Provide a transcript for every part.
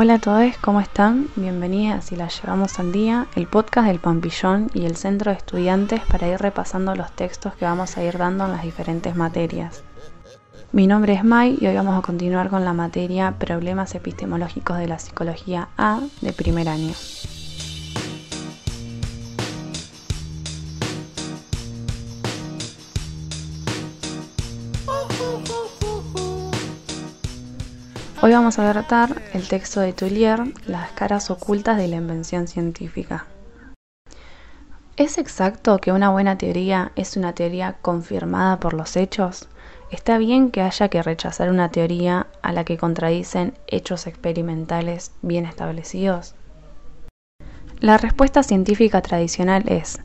Hola a todos, ¿cómo están? Bienvenidas y las llevamos al día, el podcast del Pampillón y el Centro de Estudiantes para ir repasando los textos que vamos a ir dando en las diferentes materias. Mi nombre es Mai y hoy vamos a continuar con la materia Problemas epistemológicos de la psicología A de primer año. Hoy vamos a tratar el texto de Tullier, Las caras ocultas de la invención científica. ¿Es exacto que una buena teoría es una teoría confirmada por los hechos? ¿Está bien que haya que rechazar una teoría a la que contradicen hechos experimentales bien establecidos? La respuesta científica tradicional es,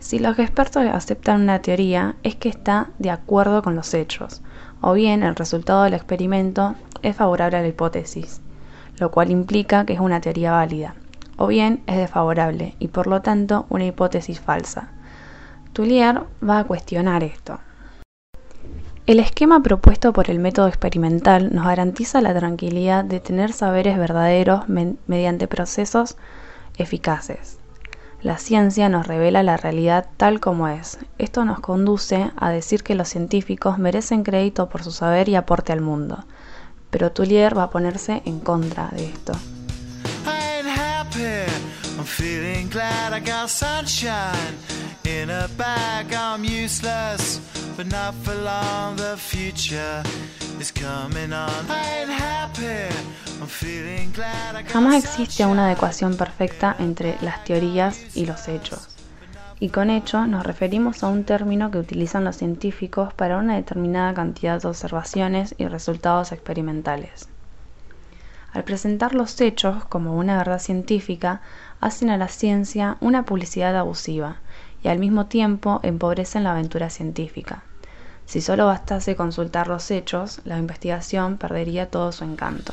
si los expertos aceptan una teoría es que está de acuerdo con los hechos, o bien el resultado del experimento es favorable a la hipótesis, lo cual implica que es una teoría válida, o bien es desfavorable y por lo tanto una hipótesis falsa. Tullier va a cuestionar esto. El esquema propuesto por el método experimental nos garantiza la tranquilidad de tener saberes verdaderos mediante procesos eficaces. La ciencia nos revela la realidad tal como es. Esto nos conduce a decir que los científicos merecen crédito por su saber y aporte al mundo, pero Tullier va a ponerse en contra de esto. Jamás existe una adecuación perfecta entre las teorías y los hechos. Y con hecho nos referimos a un término que utilizan los científicos para una determinada cantidad de observaciones y resultados experimentales. Al presentar los hechos como una verdad científica, hacen a la ciencia una publicidad abusiva y al mismo tiempo empobrecen la aventura científica. Si solo bastase consultar los hechos, la investigación perdería todo su encanto.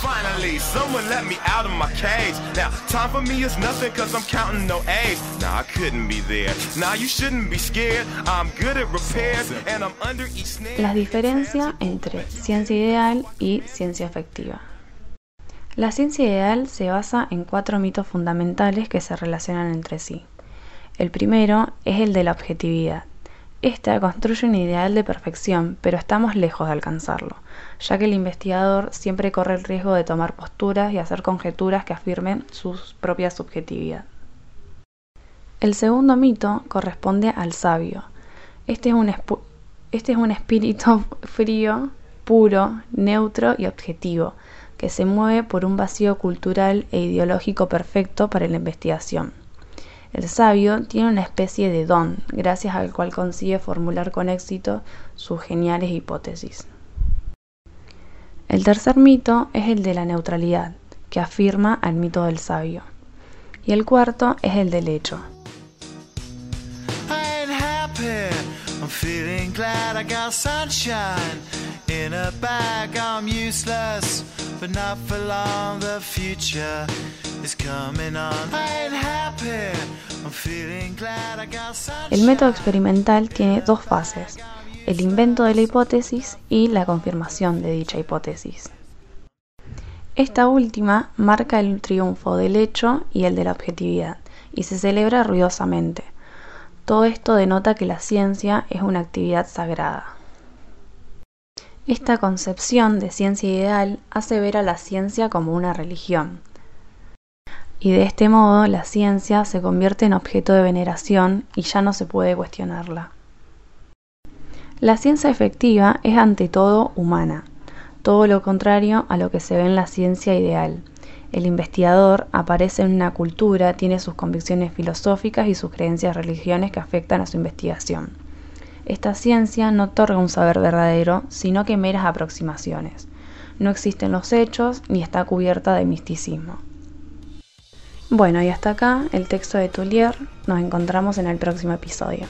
Finally, someone let me out of my cage. Now, time for me is nothing cause I'm counting no A's. Nah, I couldn't be there. Now, you shouldn't be scared. I'm good at repairs and I'm under each snare. La diferencia entre ciencia ideal y ciencia efectiva. La ciencia ideal se basa en cuatro mitos fundamentales que se relacionan entre sí. El primero es el de la objetividad. Esta construye un ideal de perfección, pero estamos lejos de alcanzarlo, ya que el investigador siempre corre el riesgo de tomar posturas y hacer conjeturas que afirmen su propia subjetividad. El segundo mito corresponde al sabio. Este es un, este es un espíritu frío, puro, neutro y objetivo, que se mueve por un vacío cultural e ideológico perfecto para la investigación. El sabio tiene una especie de don, gracias al cual consigue formular con éxito sus geniales hipótesis. El tercer mito es el de la neutralidad, que afirma al mito del sabio. Y el cuarto es el del hecho. El método experimental tiene dos fases, el invento de la hipótesis y la confirmación de dicha hipótesis. Esta última marca el triunfo del hecho y el de la objetividad, y se celebra ruidosamente. Todo esto denota que la ciencia es una actividad sagrada. Esta concepción de ciencia ideal hace ver a la ciencia como una religión, y de este modo la ciencia se convierte en objeto de veneración y ya no se puede cuestionarla. La ciencia efectiva es ante todo humana, todo lo contrario a lo que se ve en la ciencia ideal. El investigador aparece en una cultura, tiene sus convicciones filosóficas y sus creencias religiones que afectan a su investigación. Esta ciencia no otorga un saber verdadero, sino que meras aproximaciones. No existen los hechos ni está cubierta de misticismo. Bueno, y hasta acá el texto de Tullier. Nos encontramos en el próximo episodio.